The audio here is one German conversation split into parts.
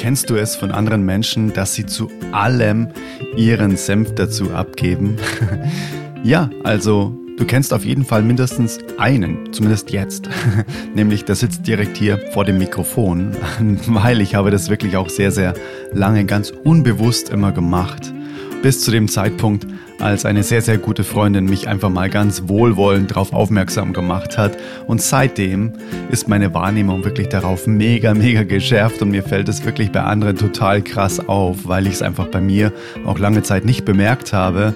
Kennst du es von anderen Menschen, dass sie zu allem ihren Senf dazu abgeben? ja, also du kennst auf jeden Fall mindestens einen, zumindest jetzt. Nämlich der sitzt direkt hier vor dem Mikrofon, weil ich habe das wirklich auch sehr, sehr lange ganz unbewusst immer gemacht. Bis zu dem Zeitpunkt, als eine sehr, sehr gute Freundin mich einfach mal ganz wohlwollend darauf aufmerksam gemacht hat. Und seitdem ist meine Wahrnehmung wirklich darauf mega, mega geschärft und mir fällt es wirklich bei anderen total krass auf, weil ich es einfach bei mir auch lange Zeit nicht bemerkt habe.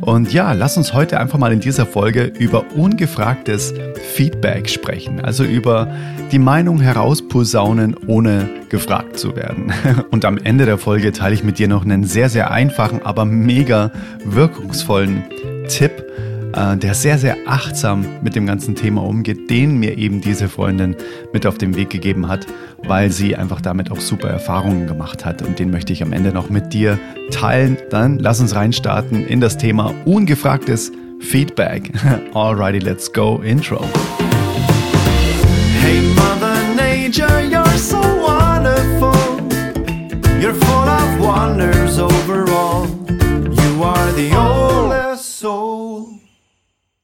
Und ja, lass uns heute einfach mal in dieser Folge über ungefragtes Feedback sprechen. Also über die Meinung herausposaunen, ohne gefragt zu werden. Und am Ende der Folge teile ich mit dir noch einen sehr, sehr einfachen, aber mega wirkungsvollen Tipp, der sehr, sehr achtsam mit dem ganzen Thema umgeht, den mir eben diese Freundin mit auf den Weg gegeben hat, weil sie einfach damit auch super Erfahrungen gemacht hat. Und den möchte ich am Ende noch mit dir teilen. Dann lass uns reinstarten in das Thema ungefragtes Feedback. Alrighty, let's go. Intro. Hey Mother Nature, you're so wonderful. You're full of wonders overall. You are the soul.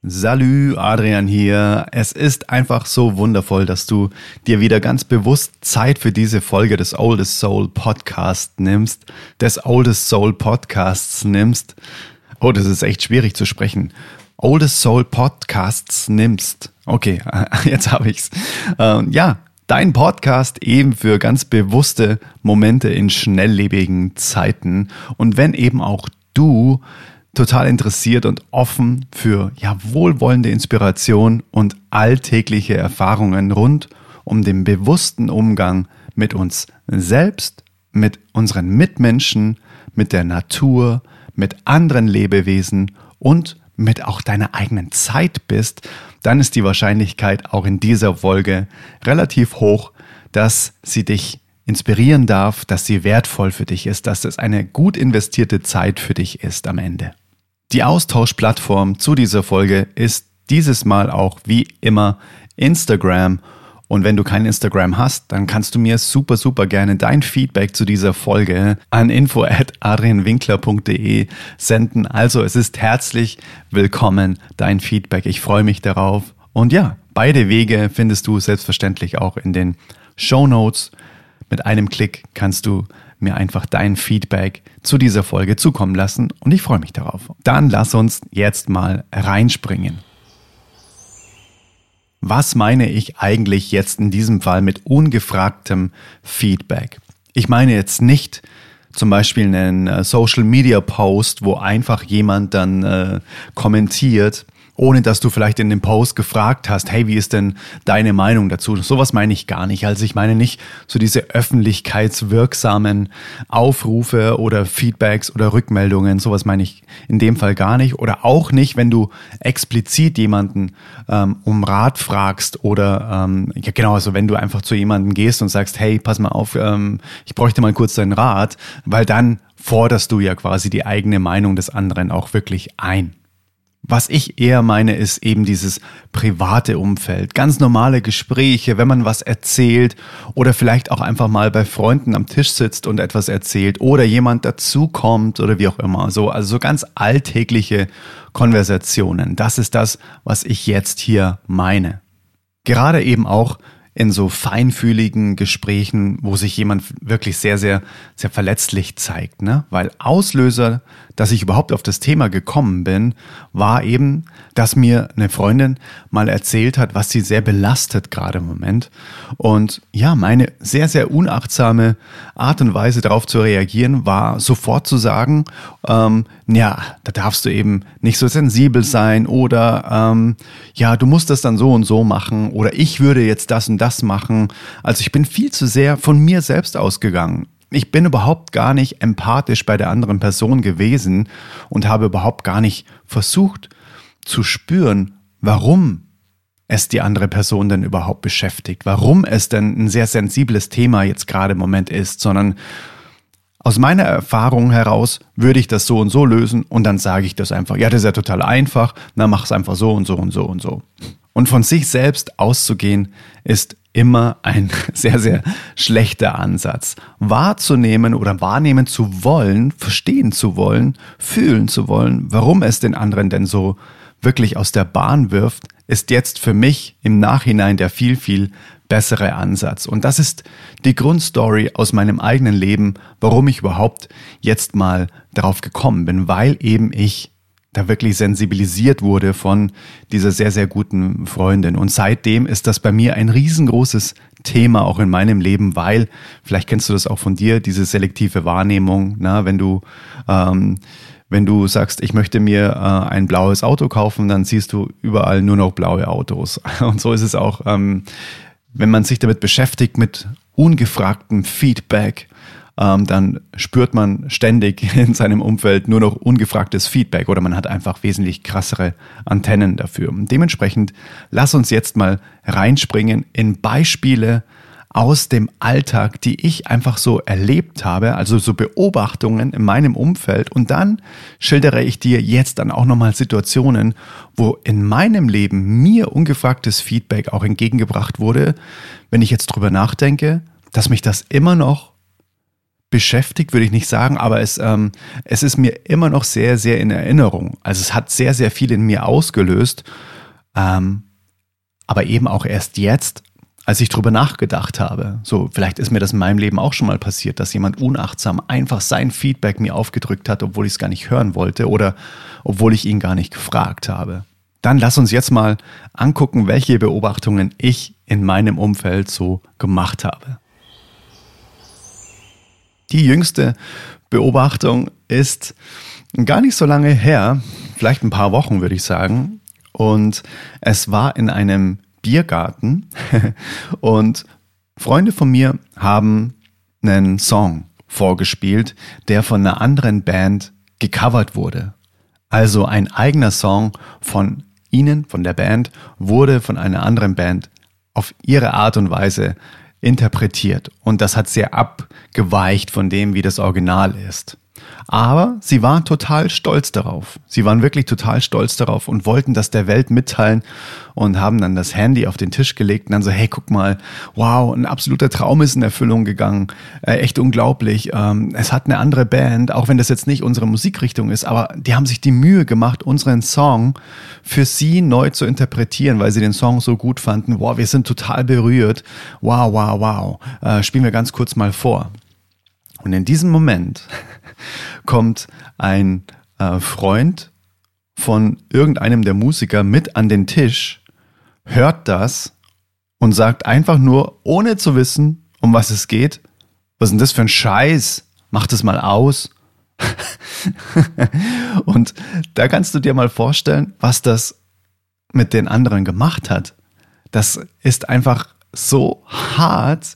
Salü, Adrian hier. Es ist einfach so wundervoll, dass du dir wieder ganz bewusst Zeit für diese Folge des Oldest Soul Podcast nimmst, des Oldest Soul Podcasts nimmst. Oh, das ist echt schwierig zu sprechen. Oldest Soul Podcasts nimmst. Okay, jetzt habe ich's. Ähm, ja, dein Podcast eben für ganz bewusste Momente in schnelllebigen Zeiten. Und wenn eben auch du total interessiert und offen für ja, wohlwollende Inspiration und alltägliche Erfahrungen rund um den bewussten Umgang mit uns selbst, mit unseren Mitmenschen, mit der Natur, mit anderen Lebewesen und mit auch deiner eigenen Zeit bist, dann ist die Wahrscheinlichkeit auch in dieser Folge relativ hoch, dass sie dich inspirieren darf, dass sie wertvoll für dich ist, dass es eine gut investierte Zeit für dich ist am Ende. Die Austauschplattform zu dieser Folge ist dieses Mal auch wie immer Instagram. Und wenn du kein Instagram hast, dann kannst du mir super, super gerne dein Feedback zu dieser Folge an info@adrianwinkler.de senden. Also es ist herzlich willkommen, dein Feedback. Ich freue mich darauf. Und ja, beide Wege findest du selbstverständlich auch in den Show Notes. Mit einem Klick kannst du mir einfach dein Feedback zu dieser Folge zukommen lassen und ich freue mich darauf. Dann lass uns jetzt mal reinspringen. Was meine ich eigentlich jetzt in diesem Fall mit ungefragtem Feedback? Ich meine jetzt nicht zum Beispiel einen äh, Social Media Post, wo einfach jemand dann äh, kommentiert, ohne dass du vielleicht in dem Post gefragt hast, hey, wie ist denn deine Meinung dazu? Sowas meine ich gar nicht. Also ich meine nicht so diese öffentlichkeitswirksamen Aufrufe oder Feedbacks oder Rückmeldungen. Sowas meine ich in dem Fall gar nicht. Oder auch nicht, wenn du explizit jemanden ähm, um Rat fragst oder ähm, ja genau, also wenn du einfach zu jemandem gehst und sagst, hey, pass mal auf, ähm, ich bräuchte mal kurz deinen Rat, weil dann forderst du ja quasi die eigene Meinung des anderen auch wirklich ein. Was ich eher meine, ist eben dieses private Umfeld. Ganz normale Gespräche, wenn man was erzählt oder vielleicht auch einfach mal bei Freunden am Tisch sitzt und etwas erzählt oder jemand dazukommt oder wie auch immer. So, also so ganz alltägliche Konversationen. Das ist das, was ich jetzt hier meine. Gerade eben auch in so feinfühligen Gesprächen, wo sich jemand wirklich sehr, sehr, sehr verletzlich zeigt. Ne? Weil Auslöser, dass ich überhaupt auf das Thema gekommen bin, war eben, dass mir eine Freundin mal erzählt hat, was sie sehr belastet gerade im Moment. Und ja, meine sehr, sehr unachtsame Art und Weise darauf zu reagieren, war sofort zu sagen, ähm, ja, da darfst du eben nicht so sensibel sein oder ähm, ja, du musst das dann so und so machen oder ich würde jetzt das und das das machen. Also ich bin viel zu sehr von mir selbst ausgegangen. Ich bin überhaupt gar nicht empathisch bei der anderen Person gewesen und habe überhaupt gar nicht versucht zu spüren, warum es die andere Person denn überhaupt beschäftigt, warum es denn ein sehr sensibles Thema jetzt gerade im Moment ist, sondern aus meiner Erfahrung heraus würde ich das so und so lösen und dann sage ich das einfach. Ja, das ist ja total einfach, na mach es einfach so und so und so und so. Und von sich selbst auszugehen ist immer ein sehr, sehr schlechter Ansatz. Wahrzunehmen oder wahrnehmen zu wollen, verstehen zu wollen, fühlen zu wollen, warum es den anderen denn so wirklich aus der Bahn wirft, ist jetzt für mich im Nachhinein der viel, viel bessere Ansatz. Und das ist die Grundstory aus meinem eigenen Leben, warum ich überhaupt jetzt mal darauf gekommen bin, weil eben ich da wirklich sensibilisiert wurde von dieser sehr, sehr guten Freundin. Und seitdem ist das bei mir ein riesengroßes Thema auch in meinem Leben, weil, vielleicht kennst du das auch von dir, diese selektive Wahrnehmung, na, wenn du, ähm, wenn du sagst, ich möchte mir äh, ein blaues Auto kaufen, dann siehst du überall nur noch blaue Autos. Und so ist es auch, ähm, wenn man sich damit beschäftigt, mit ungefragtem Feedback, ähm, dann spürt man ständig in seinem Umfeld nur noch ungefragtes Feedback oder man hat einfach wesentlich krassere Antennen dafür. Und dementsprechend lass uns jetzt mal reinspringen in Beispiele aus dem Alltag, die ich einfach so erlebt habe, also so Beobachtungen in meinem Umfeld und dann schildere ich dir jetzt dann auch nochmal Situationen, wo in meinem Leben mir ungefragtes Feedback auch entgegengebracht wurde, wenn ich jetzt drüber nachdenke, dass mich das immer noch beschäftigt, würde ich nicht sagen, aber es, ähm, es ist mir immer noch sehr, sehr in Erinnerung. Also es hat sehr, sehr viel in mir ausgelöst, ähm, aber eben auch erst jetzt, als ich drüber nachgedacht habe. So, vielleicht ist mir das in meinem Leben auch schon mal passiert, dass jemand unachtsam einfach sein Feedback mir aufgedrückt hat, obwohl ich es gar nicht hören wollte oder obwohl ich ihn gar nicht gefragt habe. Dann lass uns jetzt mal angucken, welche Beobachtungen ich in meinem Umfeld so gemacht habe. Die jüngste Beobachtung ist gar nicht so lange her, vielleicht ein paar Wochen würde ich sagen. Und es war in einem Biergarten und Freunde von mir haben einen Song vorgespielt, der von einer anderen Band gecovert wurde. Also ein eigener Song von ihnen, von der Band, wurde von einer anderen Band auf ihre Art und Weise interpretiert. Und das hat sehr abgeweicht von dem, wie das Original ist. Aber sie waren total stolz darauf. Sie waren wirklich total stolz darauf und wollten das der Welt mitteilen und haben dann das Handy auf den Tisch gelegt und dann so, hey, guck mal, wow, ein absoluter Traum ist in Erfüllung gegangen. Äh, echt unglaublich. Ähm, es hat eine andere Band, auch wenn das jetzt nicht unsere Musikrichtung ist, aber die haben sich die Mühe gemacht, unseren Song für sie neu zu interpretieren, weil sie den Song so gut fanden. Wow, wir sind total berührt. Wow, wow, wow. Äh, spielen wir ganz kurz mal vor. Und in diesem Moment kommt ein äh, Freund von irgendeinem der Musiker mit an den Tisch, hört das und sagt einfach nur, ohne zu wissen, um was es geht, was ist denn das für ein Scheiß? Mach das mal aus. und da kannst du dir mal vorstellen, was das mit den anderen gemacht hat. Das ist einfach so hart,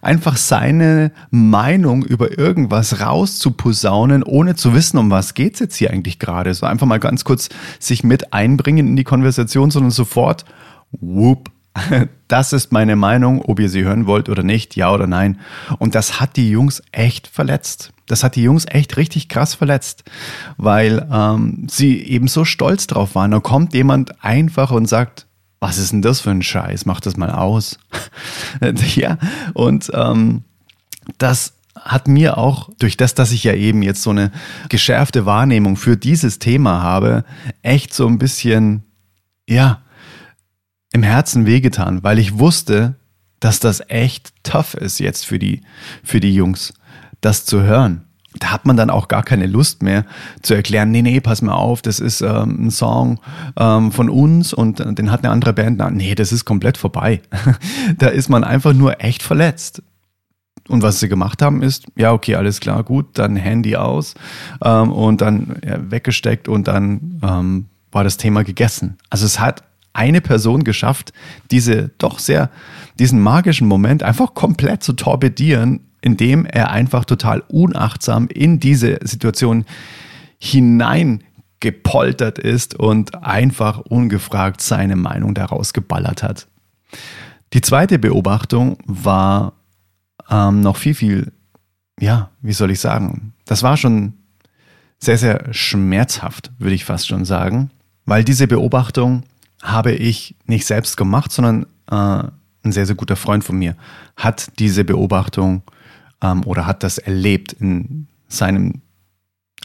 einfach seine Meinung über irgendwas rauszuposaunen, ohne zu wissen, um was geht's jetzt hier eigentlich gerade. So einfach mal ganz kurz sich mit einbringen in die Konversation, sondern sofort, whoop, das ist meine Meinung, ob ihr sie hören wollt oder nicht, ja oder nein. Und das hat die Jungs echt verletzt. Das hat die Jungs echt richtig krass verletzt, weil ähm, sie eben so stolz drauf waren. Da kommt jemand einfach und sagt, was ist denn das für ein Scheiß? Mach das mal aus. ja, und ähm, das hat mir auch durch das, dass ich ja eben jetzt so eine geschärfte Wahrnehmung für dieses Thema habe, echt so ein bisschen, ja, im Herzen wehgetan, weil ich wusste, dass das echt tough ist jetzt für die, für die Jungs, das zu hören da hat man dann auch gar keine Lust mehr zu erklären, nee, nee, pass mal auf, das ist ähm, ein Song ähm, von uns und äh, den hat eine andere Band. Na, nee, das ist komplett vorbei. da ist man einfach nur echt verletzt. Und was sie gemacht haben ist, ja, okay, alles klar, gut, dann Handy aus ähm, und dann ja, weggesteckt und dann ähm, war das Thema gegessen. Also es hat eine Person geschafft, diese doch sehr, diesen magischen Moment einfach komplett zu torpedieren indem er einfach total unachtsam in diese Situation hineingepoltert ist und einfach ungefragt seine Meinung daraus geballert hat. Die zweite Beobachtung war ähm, noch viel, viel, ja, wie soll ich sagen, das war schon sehr, sehr schmerzhaft, würde ich fast schon sagen, weil diese Beobachtung habe ich nicht selbst gemacht, sondern äh, ein sehr, sehr guter Freund von mir, hat diese Beobachtung ähm, oder hat das erlebt in seinem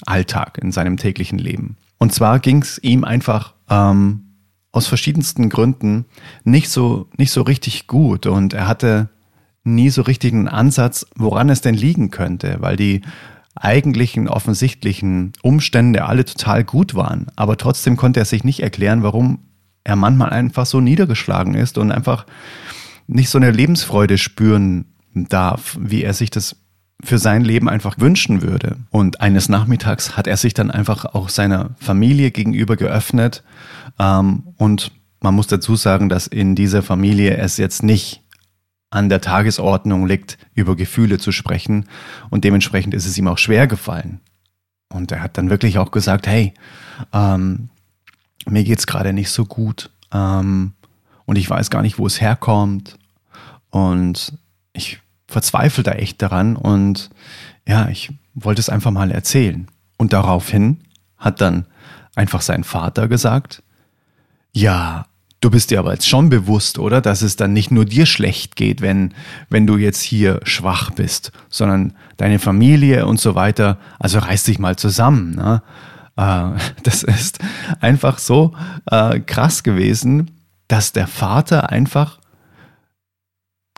Alltag, in seinem täglichen Leben. Und zwar ging es ihm einfach ähm, aus verschiedensten Gründen nicht so, nicht so richtig gut und er hatte nie so richtig einen Ansatz, woran es denn liegen könnte, weil die eigentlichen offensichtlichen Umstände alle total gut waren. Aber trotzdem konnte er sich nicht erklären, warum er manchmal einfach so niedergeschlagen ist und einfach nicht so eine Lebensfreude spüren darf, wie er sich das für sein Leben einfach wünschen würde. Und eines Nachmittags hat er sich dann einfach auch seiner Familie gegenüber geöffnet. Ähm, und man muss dazu sagen, dass in dieser Familie es jetzt nicht an der Tagesordnung liegt, über Gefühle zu sprechen. Und dementsprechend ist es ihm auch schwer gefallen. Und er hat dann wirklich auch gesagt, hey, ähm, mir geht's gerade nicht so gut. Ähm, und ich weiß gar nicht, wo es herkommt. Und ich verzweifle da echt daran. Und ja, ich wollte es einfach mal erzählen. Und daraufhin hat dann einfach sein Vater gesagt, ja, Du bist dir aber jetzt schon bewusst, oder, dass es dann nicht nur dir schlecht geht, wenn, wenn du jetzt hier schwach bist, sondern deine Familie und so weiter. Also reiß dich mal zusammen. Ne? Äh, das ist einfach so äh, krass gewesen, dass der Vater einfach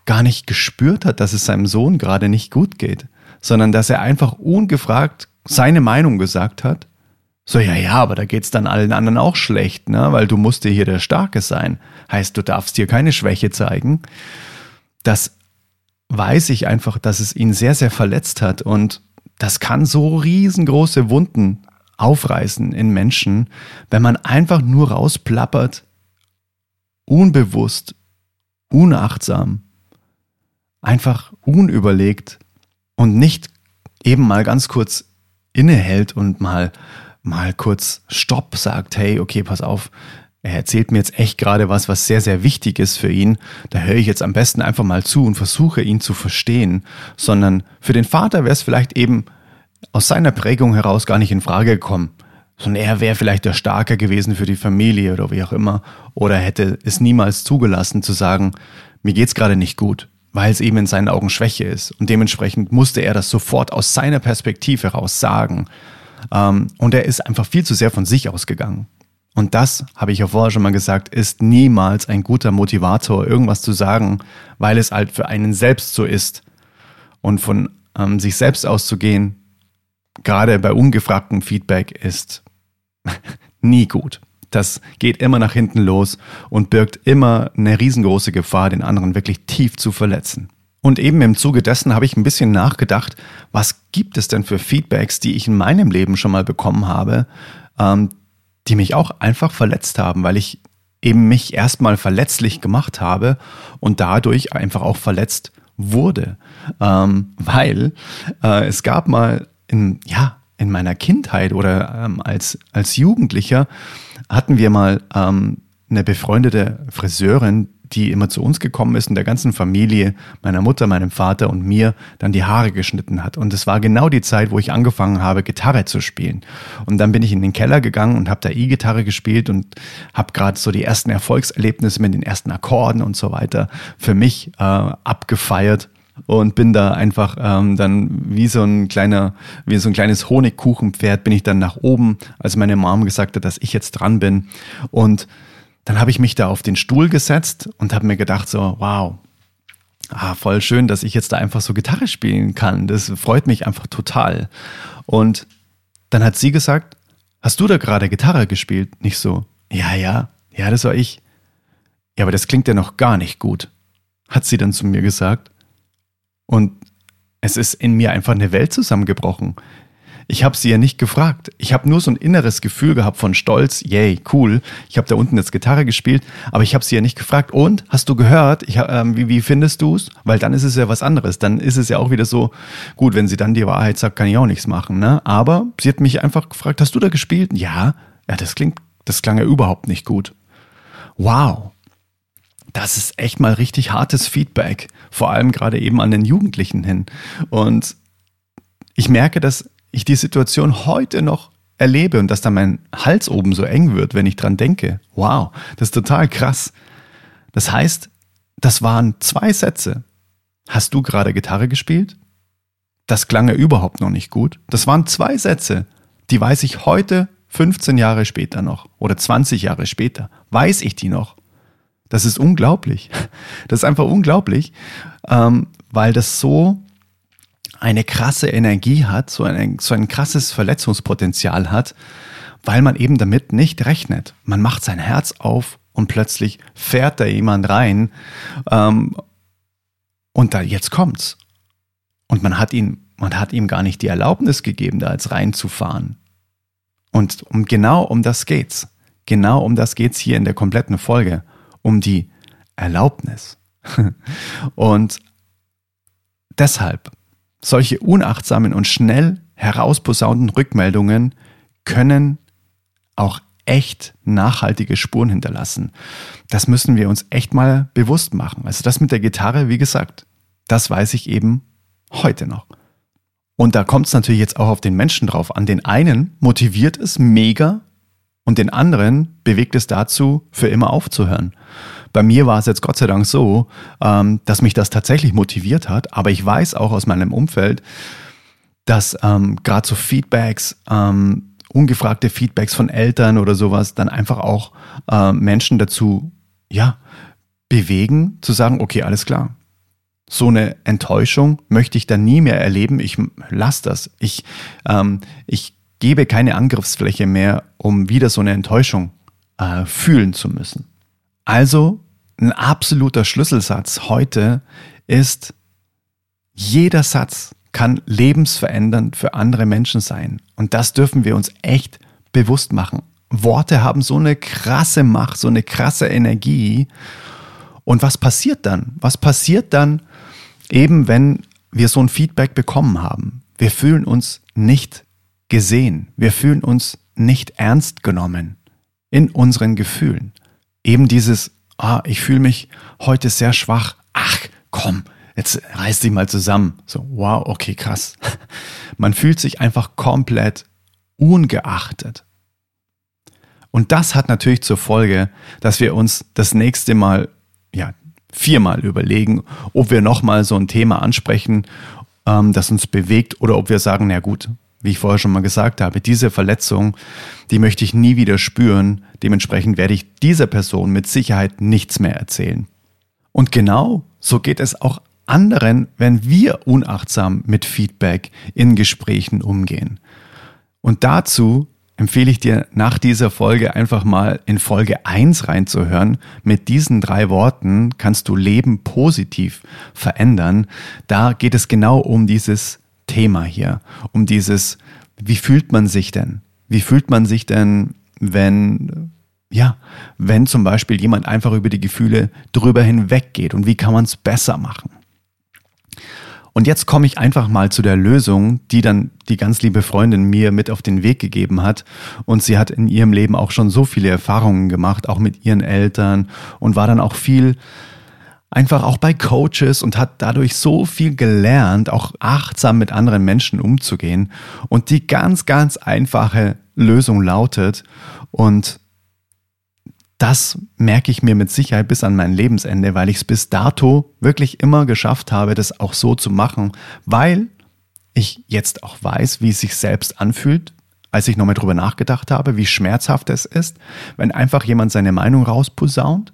gar nicht gespürt hat, dass es seinem Sohn gerade nicht gut geht, sondern dass er einfach ungefragt seine Meinung gesagt hat so, ja, ja, aber da geht's dann allen anderen auch schlecht, ne? Weil du musst dir hier der Starke sein. Heißt, du darfst hier keine Schwäche zeigen. Das weiß ich einfach, dass es ihn sehr, sehr verletzt hat. Und das kann so riesengroße Wunden aufreißen in Menschen, wenn man einfach nur rausplappert, unbewusst, unachtsam, einfach unüberlegt und nicht eben mal ganz kurz innehält und mal mal kurz Stopp sagt, hey, okay, pass auf, er erzählt mir jetzt echt gerade was, was sehr, sehr wichtig ist für ihn. Da höre ich jetzt am besten einfach mal zu und versuche ihn zu verstehen. Sondern für den Vater wäre es vielleicht eben aus seiner Prägung heraus gar nicht in Frage gekommen. Sondern er wäre vielleicht der Starke gewesen für die Familie oder wie auch immer. Oder hätte es niemals zugelassen zu sagen, mir geht's gerade nicht gut, weil es eben in seinen Augen Schwäche ist. Und dementsprechend musste er das sofort aus seiner Perspektive heraus sagen. Ähm, und er ist einfach viel zu sehr von sich ausgegangen. Und das, habe ich ja vorher schon mal gesagt, ist niemals ein guter Motivator, irgendwas zu sagen, weil es halt für einen selbst so ist. Und von ähm, sich selbst auszugehen, gerade bei ungefragtem Feedback, ist nie gut. Das geht immer nach hinten los und birgt immer eine riesengroße Gefahr, den anderen wirklich tief zu verletzen. Und eben im Zuge dessen habe ich ein bisschen nachgedacht, was gibt es denn für Feedbacks, die ich in meinem Leben schon mal bekommen habe, ähm, die mich auch einfach verletzt haben, weil ich eben mich erstmal verletzlich gemacht habe und dadurch einfach auch verletzt wurde. Ähm, weil äh, es gab mal in, ja, in meiner Kindheit oder ähm, als, als Jugendlicher hatten wir mal ähm, eine befreundete Friseurin, die immer zu uns gekommen ist und der ganzen Familie, meiner Mutter, meinem Vater und mir dann die Haare geschnitten hat. Und es war genau die Zeit, wo ich angefangen habe, Gitarre zu spielen. Und dann bin ich in den Keller gegangen und habe da E-Gitarre gespielt und habe gerade so die ersten Erfolgserlebnisse mit den ersten Akkorden und so weiter für mich äh, abgefeiert und bin da einfach ähm, dann wie so ein kleiner, wie so ein kleines Honigkuchenpferd bin ich dann nach oben, als meine Mom gesagt hat, dass ich jetzt dran bin und dann habe ich mich da auf den Stuhl gesetzt und habe mir gedacht so, wow, ah, voll schön, dass ich jetzt da einfach so Gitarre spielen kann. Das freut mich einfach total. Und dann hat sie gesagt, hast du da gerade Gitarre gespielt? Nicht so, ja, ja, ja, das war ich. Ja, aber das klingt ja noch gar nicht gut, hat sie dann zu mir gesagt. Und es ist in mir einfach eine Welt zusammengebrochen. Ich habe sie ja nicht gefragt. Ich habe nur so ein inneres Gefühl gehabt von Stolz. Yay, cool. Ich habe da unten jetzt Gitarre gespielt, aber ich habe sie ja nicht gefragt. Und hast du gehört? Ich, ähm, wie, wie findest du's? Weil dann ist es ja was anderes. Dann ist es ja auch wieder so, gut, wenn sie dann die Wahrheit sagt, kann ich auch nichts machen. Ne? Aber sie hat mich einfach gefragt, hast du da gespielt? Ja. Ja, das klingt, das klang ja überhaupt nicht gut. Wow. Das ist echt mal richtig hartes Feedback, vor allem gerade eben an den Jugendlichen hin. Und ich merke, dass ich die Situation heute noch erlebe und dass da mein Hals oben so eng wird, wenn ich dran denke. Wow, das ist total krass. Das heißt, das waren zwei Sätze. Hast du gerade Gitarre gespielt? Das klang ja überhaupt noch nicht gut. Das waren zwei Sätze, die weiß ich heute, 15 Jahre später noch oder 20 Jahre später, weiß ich die noch. Das ist unglaublich. Das ist einfach unglaublich, ähm, weil das so eine krasse Energie hat, so ein, so ein krasses Verletzungspotenzial hat, weil man eben damit nicht rechnet. Man macht sein Herz auf und plötzlich fährt da jemand rein ähm, und da jetzt kommt's. Und man hat ihn, man hat ihm gar nicht die Erlaubnis gegeben, da jetzt reinzufahren. Und um genau um das geht's. Genau um das geht's hier in der kompletten Folge. Um die Erlaubnis. und deshalb, solche unachtsamen und schnell herausposaunten Rückmeldungen können auch echt nachhaltige Spuren hinterlassen. Das müssen wir uns echt mal bewusst machen. Also das mit der Gitarre, wie gesagt, das weiß ich eben heute noch. Und da kommt es natürlich jetzt auch auf den Menschen drauf an. Den einen motiviert es mega und den anderen bewegt es dazu, für immer aufzuhören. Bei mir war es jetzt Gott sei Dank so, ähm, dass mich das tatsächlich motiviert hat, aber ich weiß auch aus meinem Umfeld, dass ähm, gerade so Feedbacks, ähm, ungefragte Feedbacks von Eltern oder sowas dann einfach auch äh, Menschen dazu, ja, bewegen, zu sagen, okay, alles klar, so eine Enttäuschung möchte ich dann nie mehr erleben. Ich lasse das. Ich, ähm, ich gebe keine Angriffsfläche mehr, um wieder so eine Enttäuschung äh, fühlen zu müssen. Also ein absoluter Schlüsselsatz heute ist, jeder Satz kann lebensverändernd für andere Menschen sein. Und das dürfen wir uns echt bewusst machen. Worte haben so eine krasse Macht, so eine krasse Energie. Und was passiert dann? Was passiert dann, eben wenn wir so ein Feedback bekommen haben? Wir fühlen uns nicht gesehen. Wir fühlen uns nicht ernst genommen in unseren Gefühlen. Eben dieses, ah, ich fühle mich heute sehr schwach. Ach, komm, jetzt reiß dich mal zusammen. So, wow, okay, krass. Man fühlt sich einfach komplett ungeachtet. Und das hat natürlich zur Folge, dass wir uns das nächste Mal, ja, viermal überlegen, ob wir nochmal so ein Thema ansprechen, ähm, das uns bewegt oder ob wir sagen, na gut, wie ich vorher schon mal gesagt habe, diese Verletzung, die möchte ich nie wieder spüren. Dementsprechend werde ich dieser Person mit Sicherheit nichts mehr erzählen. Und genau so geht es auch anderen, wenn wir unachtsam mit Feedback in Gesprächen umgehen. Und dazu empfehle ich dir nach dieser Folge einfach mal in Folge 1 reinzuhören. Mit diesen drei Worten kannst du Leben positiv verändern. Da geht es genau um dieses Thema hier, um dieses, wie fühlt man sich denn? Wie fühlt man sich denn, wenn, ja, wenn zum Beispiel jemand einfach über die Gefühle drüber hinweggeht und wie kann man es besser machen? Und jetzt komme ich einfach mal zu der Lösung, die dann die ganz liebe Freundin mir mit auf den Weg gegeben hat. Und sie hat in ihrem Leben auch schon so viele Erfahrungen gemacht, auch mit ihren Eltern und war dann auch viel einfach auch bei Coaches und hat dadurch so viel gelernt, auch achtsam mit anderen Menschen umzugehen. Und die ganz, ganz einfache Lösung lautet, und das merke ich mir mit Sicherheit bis an mein Lebensende, weil ich es bis dato wirklich immer geschafft habe, das auch so zu machen, weil ich jetzt auch weiß, wie es sich selbst anfühlt, als ich nochmal drüber nachgedacht habe, wie schmerzhaft es ist, wenn einfach jemand seine Meinung rausposaunt.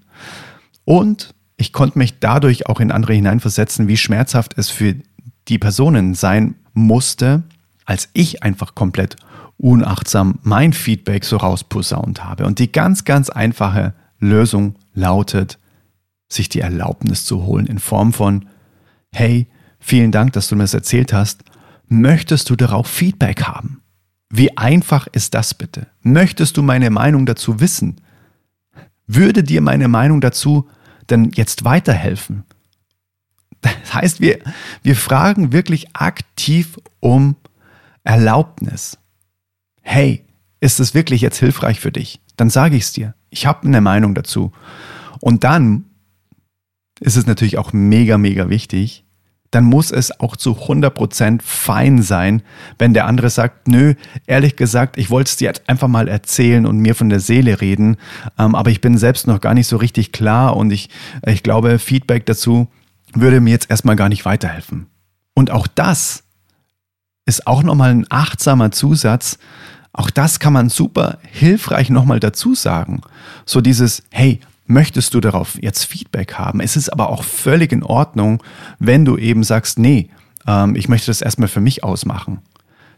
Und ich konnte mich dadurch auch in andere hineinversetzen, wie schmerzhaft es für die Personen sein musste, als ich einfach komplett unachtsam mein Feedback so rausposaunt habe. Und die ganz, ganz einfache Lösung lautet, sich die Erlaubnis zu holen in Form von, hey, vielen Dank, dass du mir das erzählt hast. Möchtest du darauf Feedback haben? Wie einfach ist das bitte? Möchtest du meine Meinung dazu wissen? Würde dir meine Meinung dazu denn jetzt weiterhelfen? Das heißt, wir, wir fragen wirklich aktiv um Erlaubnis. Hey, ist es wirklich jetzt hilfreich für dich? Dann sage ich es dir. Ich habe eine Meinung dazu. Und dann ist es natürlich auch mega, mega wichtig, dann muss es auch zu 100% fein sein, wenn der andere sagt, nö, ehrlich gesagt, ich wollte es dir jetzt einfach mal erzählen und mir von der Seele reden, ähm, aber ich bin selbst noch gar nicht so richtig klar und ich, ich glaube, Feedback dazu würde mir jetzt erstmal gar nicht weiterhelfen. Und auch das ist auch nochmal ein achtsamer Zusatz. Auch das kann man super hilfreich nochmal dazu sagen. So dieses, hey, möchtest du darauf jetzt Feedback haben? Es ist aber auch völlig in Ordnung, wenn du eben sagst, nee, ähm, ich möchte das erstmal für mich ausmachen.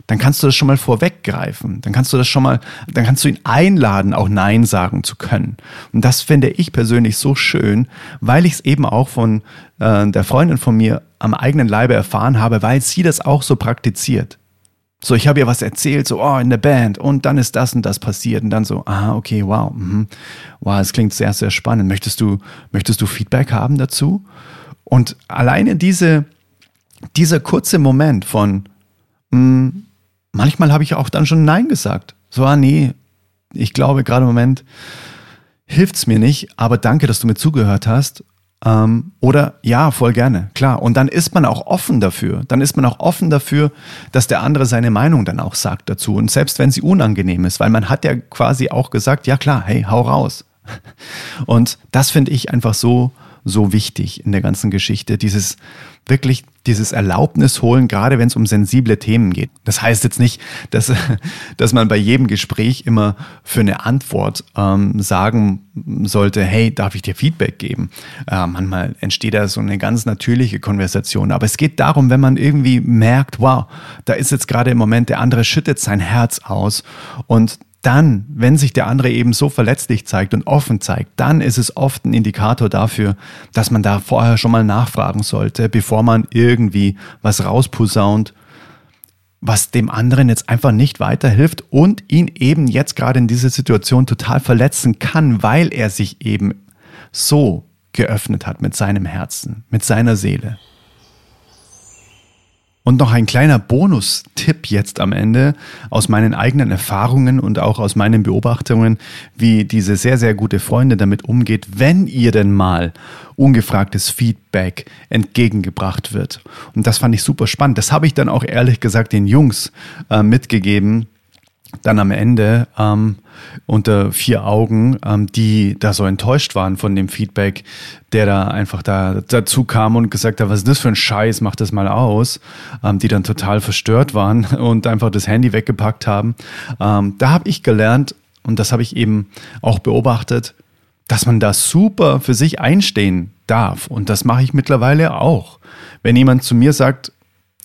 Dann kannst du das schon mal vorweggreifen. Dann kannst du das schon mal, dann kannst du ihn einladen, auch Nein sagen zu können. Und das finde ich persönlich so schön, weil ich es eben auch von äh, der Freundin von mir am eigenen Leibe erfahren habe, weil sie das auch so praktiziert. So, ich habe ihr was erzählt, so, oh, in der Band und dann ist das und das passiert und dann so, ah, okay, wow, mh. wow, es klingt sehr, sehr spannend. Möchtest du, möchtest du Feedback haben dazu? Und alleine diese, dieser kurze Moment von, mh, manchmal habe ich auch dann schon Nein gesagt. So, ah, nee, ich glaube, gerade im Moment hilft es mir nicht, aber danke, dass du mir zugehört hast ähm, oder ja, voll gerne, klar. Und dann ist man auch offen dafür. Dann ist man auch offen dafür, dass der andere seine Meinung dann auch sagt dazu. Und selbst wenn sie unangenehm ist, weil man hat ja quasi auch gesagt, ja klar, hey, hau raus. Und das finde ich einfach so, so wichtig in der ganzen Geschichte. Dieses wirklich dieses Erlaubnis holen, gerade wenn es um sensible Themen geht. Das heißt jetzt nicht, dass, dass man bei jedem Gespräch immer für eine Antwort ähm, sagen sollte, hey, darf ich dir Feedback geben? Äh, manchmal entsteht da so eine ganz natürliche Konversation. Aber es geht darum, wenn man irgendwie merkt, wow, da ist jetzt gerade im Moment, der andere schüttet sein Herz aus und dann, wenn sich der andere eben so verletzlich zeigt und offen zeigt, dann ist es oft ein Indikator dafür, dass man da vorher schon mal nachfragen sollte, bevor man irgendwie was rausposaunt, was dem anderen jetzt einfach nicht weiterhilft und ihn eben jetzt gerade in dieser Situation total verletzen kann, weil er sich eben so geöffnet hat mit seinem Herzen, mit seiner Seele. Und noch ein kleiner Bonustipp jetzt am Ende aus meinen eigenen Erfahrungen und auch aus meinen Beobachtungen, wie diese sehr, sehr gute Freundin damit umgeht, wenn ihr denn mal ungefragtes Feedback entgegengebracht wird. Und das fand ich super spannend. Das habe ich dann auch ehrlich gesagt den Jungs äh, mitgegeben, dann am Ende ähm, unter vier Augen, ähm, die da so enttäuscht waren von dem Feedback, der da einfach da dazu kam und gesagt hat, was ist das für ein Scheiß, mach das mal aus, ähm, die dann total verstört waren und einfach das Handy weggepackt haben. Ähm, da habe ich gelernt und das habe ich eben auch beobachtet, dass man da super für sich einstehen darf und das mache ich mittlerweile auch. Wenn jemand zu mir sagt,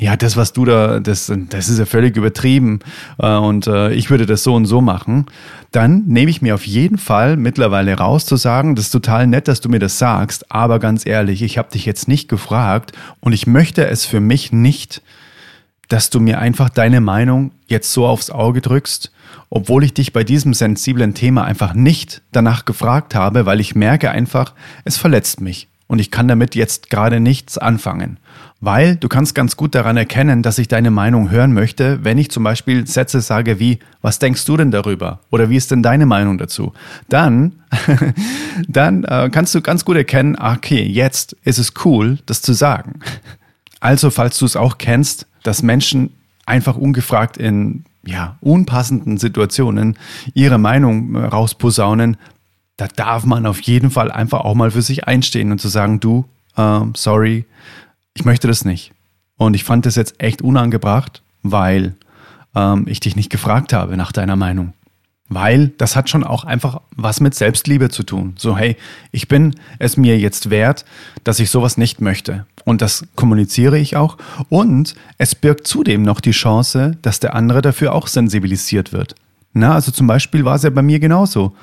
ja, das, was du da, das, das ist ja völlig übertrieben. Äh, und äh, ich würde das so und so machen, dann nehme ich mir auf jeden Fall mittlerweile raus zu sagen, das ist total nett, dass du mir das sagst, aber ganz ehrlich, ich habe dich jetzt nicht gefragt und ich möchte es für mich nicht, dass du mir einfach deine Meinung jetzt so aufs Auge drückst, obwohl ich dich bei diesem sensiblen Thema einfach nicht danach gefragt habe, weil ich merke einfach, es verletzt mich und ich kann damit jetzt gerade nichts anfangen. Weil du kannst ganz gut daran erkennen, dass ich deine Meinung hören möchte, wenn ich zum Beispiel Sätze sage wie, was denkst du denn darüber? Oder wie ist denn deine Meinung dazu? Dann, dann äh, kannst du ganz gut erkennen, okay, jetzt ist es cool, das zu sagen. Also, falls du es auch kennst, dass Menschen einfach ungefragt in ja, unpassenden Situationen ihre Meinung äh, rausposaunen, da darf man auf jeden Fall einfach auch mal für sich einstehen und zu sagen, du, äh, sorry, ich möchte das nicht. Und ich fand das jetzt echt unangebracht, weil ähm, ich dich nicht gefragt habe nach deiner Meinung. Weil das hat schon auch einfach was mit Selbstliebe zu tun. So, hey, ich bin es mir jetzt wert, dass ich sowas nicht möchte. Und das kommuniziere ich auch. Und es birgt zudem noch die Chance, dass der andere dafür auch sensibilisiert wird. Na, also zum Beispiel war es ja bei mir genauso.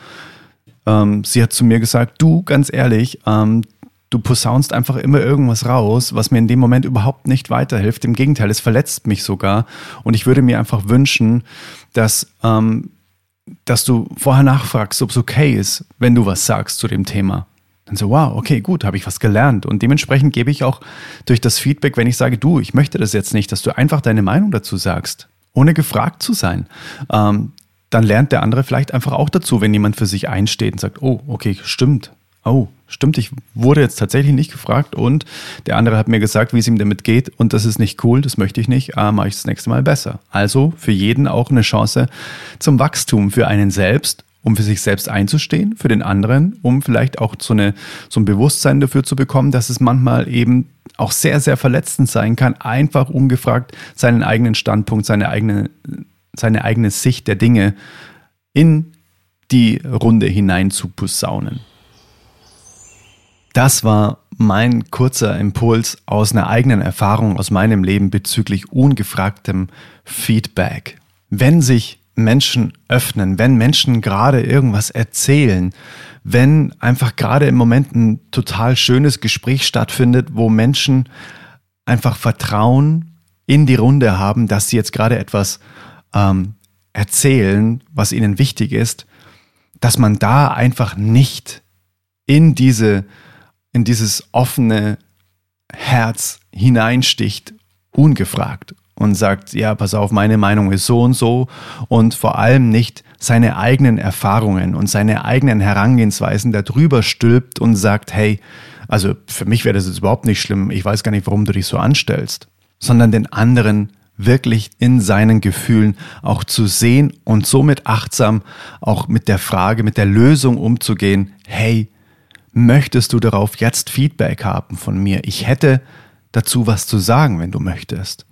Ähm, sie hat zu mir gesagt, du, ganz ehrlich, ähm, du posaunst einfach immer irgendwas raus, was mir in dem Moment überhaupt nicht weiterhilft. Im Gegenteil, es verletzt mich sogar. Und ich würde mir einfach wünschen, dass, ähm, dass du vorher nachfragst, ob es okay ist, wenn du was sagst zu dem Thema. Dann so, wow, okay, gut, habe ich was gelernt. Und dementsprechend gebe ich auch durch das Feedback, wenn ich sage, du, ich möchte das jetzt nicht, dass du einfach deine Meinung dazu sagst, ohne gefragt zu sein. Ähm, dann lernt der andere vielleicht einfach auch dazu, wenn jemand für sich einsteht und sagt, oh, okay, stimmt, oh, stimmt, ich wurde jetzt tatsächlich nicht gefragt und der andere hat mir gesagt, wie es ihm damit geht und das ist nicht cool, das möchte ich nicht, ah, mache ich das nächste Mal besser. Also für jeden auch eine Chance zum Wachstum, für einen selbst, um für sich selbst einzustehen, für den anderen, um vielleicht auch so, eine, so ein Bewusstsein dafür zu bekommen, dass es manchmal eben auch sehr, sehr verletzend sein kann, einfach ungefragt seinen eigenen Standpunkt, seine eigene, seine eigene Sicht der Dinge in die Runde hinein zu posaunen. Das war mein kurzer Impuls aus einer eigenen Erfahrung aus meinem Leben bezüglich ungefragtem Feedback. Wenn sich Menschen öffnen, wenn Menschen gerade irgendwas erzählen, wenn einfach gerade im Moment ein total schönes Gespräch stattfindet, wo Menschen einfach Vertrauen in die Runde haben, dass sie jetzt gerade etwas ähm, erzählen, was ihnen wichtig ist, dass man da einfach nicht in diese in dieses offene Herz hineinsticht, ungefragt und sagt, ja, pass auf, meine Meinung ist so und so und vor allem nicht seine eigenen Erfahrungen und seine eigenen Herangehensweisen darüber stülpt und sagt, hey, also für mich wäre das jetzt überhaupt nicht schlimm, ich weiß gar nicht, warum du dich so anstellst, sondern den anderen wirklich in seinen Gefühlen auch zu sehen und somit achtsam auch mit der Frage, mit der Lösung umzugehen, hey, möchtest du darauf jetzt Feedback haben von mir? Ich hätte dazu was zu sagen, wenn du möchtest.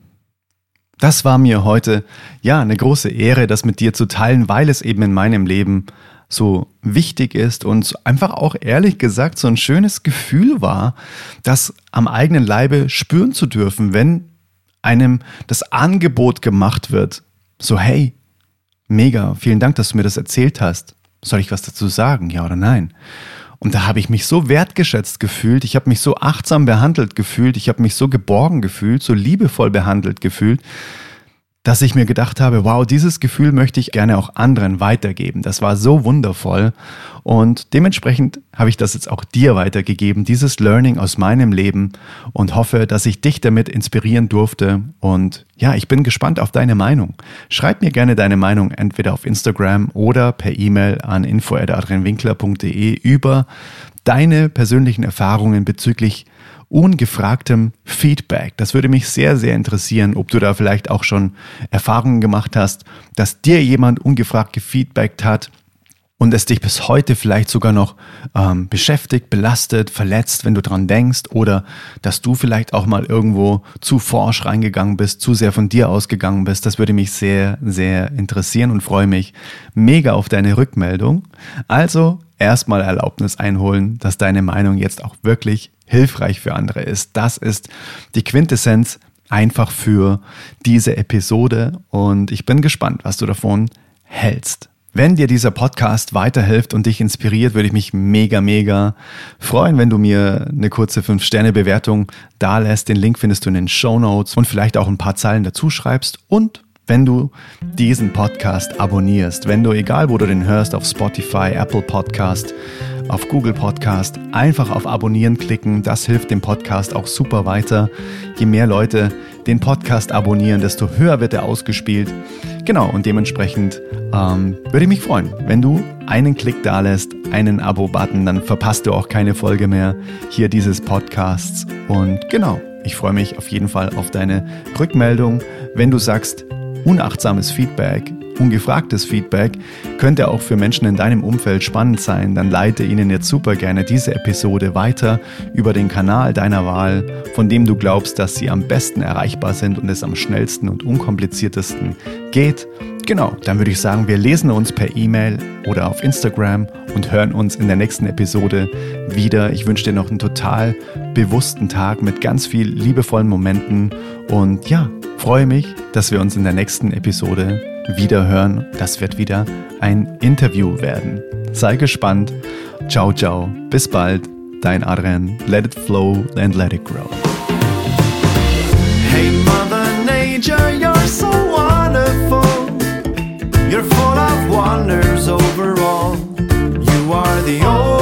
Das war mir heute ja eine große Ehre, das mit dir zu teilen, weil es eben in meinem Leben so wichtig ist und einfach auch ehrlich gesagt so ein schönes Gefühl war, das am eigenen Leibe spüren zu dürfen, wenn einem das Angebot gemacht wird, so hey, mega, vielen Dank, dass du mir das erzählt hast. Soll ich was dazu sagen, ja oder nein? Und da habe ich mich so wertgeschätzt gefühlt, ich habe mich so achtsam behandelt gefühlt, ich habe mich so geborgen gefühlt, so liebevoll behandelt gefühlt, dass ich mir gedacht habe, wow, dieses Gefühl möchte ich gerne auch anderen weitergeben. Das war so wundervoll und dementsprechend habe ich das jetzt auch dir weitergegeben, dieses Learning aus meinem Leben und hoffe, dass ich dich damit inspirieren durfte und ja, ich bin gespannt auf deine Meinung. Schreib mir gerne deine Meinung entweder auf Instagram oder per E-Mail an info@adrianwinkler.de über deine persönlichen Erfahrungen bezüglich ungefragtem Feedback. Das würde mich sehr, sehr interessieren, ob du da vielleicht auch schon Erfahrungen gemacht hast, dass dir jemand ungefragt gefeedbackt hat und es dich bis heute vielleicht sogar noch ähm, beschäftigt, belastet, verletzt, wenn du dran denkst oder dass du vielleicht auch mal irgendwo zu forsch reingegangen bist, zu sehr von dir ausgegangen bist. Das würde mich sehr, sehr interessieren und freue mich mega auf deine Rückmeldung. Also erstmal Erlaubnis einholen, dass deine Meinung jetzt auch wirklich hilfreich für andere ist. Das ist die Quintessenz einfach für diese Episode und ich bin gespannt, was du davon hältst. Wenn dir dieser Podcast weiterhilft und dich inspiriert, würde ich mich mega, mega freuen, wenn du mir eine kurze 5-Sterne-Bewertung da lässt. Den Link findest du in den Show Notes und vielleicht auch ein paar Zeilen dazu schreibst und wenn du diesen Podcast abonnierst, wenn du, egal wo du den hörst, auf Spotify, Apple Podcast, auf Google Podcast, einfach auf Abonnieren klicken. Das hilft dem Podcast auch super weiter. Je mehr Leute den Podcast abonnieren, desto höher wird er ausgespielt. Genau, und dementsprechend ähm, würde ich mich freuen, wenn du einen Klick da lässt, einen Abo-Button, dann verpasst du auch keine Folge mehr hier dieses Podcasts. Und genau, ich freue mich auf jeden Fall auf deine Rückmeldung. Wenn du sagst, unachtsames Feedback, ungefragtes Feedback könnte auch für Menschen in deinem Umfeld spannend sein, dann leite ihnen jetzt super gerne diese Episode weiter über den Kanal deiner Wahl, von dem du glaubst, dass sie am besten erreichbar sind und es am schnellsten und unkompliziertesten geht. Genau, dann würde ich sagen, wir lesen uns per E-Mail oder auf Instagram und hören uns in der nächsten Episode wieder. Ich wünsche dir noch einen total bewussten Tag mit ganz viel liebevollen Momenten und ja, freue mich, dass wir uns in der nächsten Episode wieder hören. Das wird wieder ein Interview werden. Sei gespannt. Ciao, ciao. Bis bald. Dein Adrian. Let it flow and let it grow. Hey, Mother Nature, you're so wonderful. You're full of wonders overall. You are the only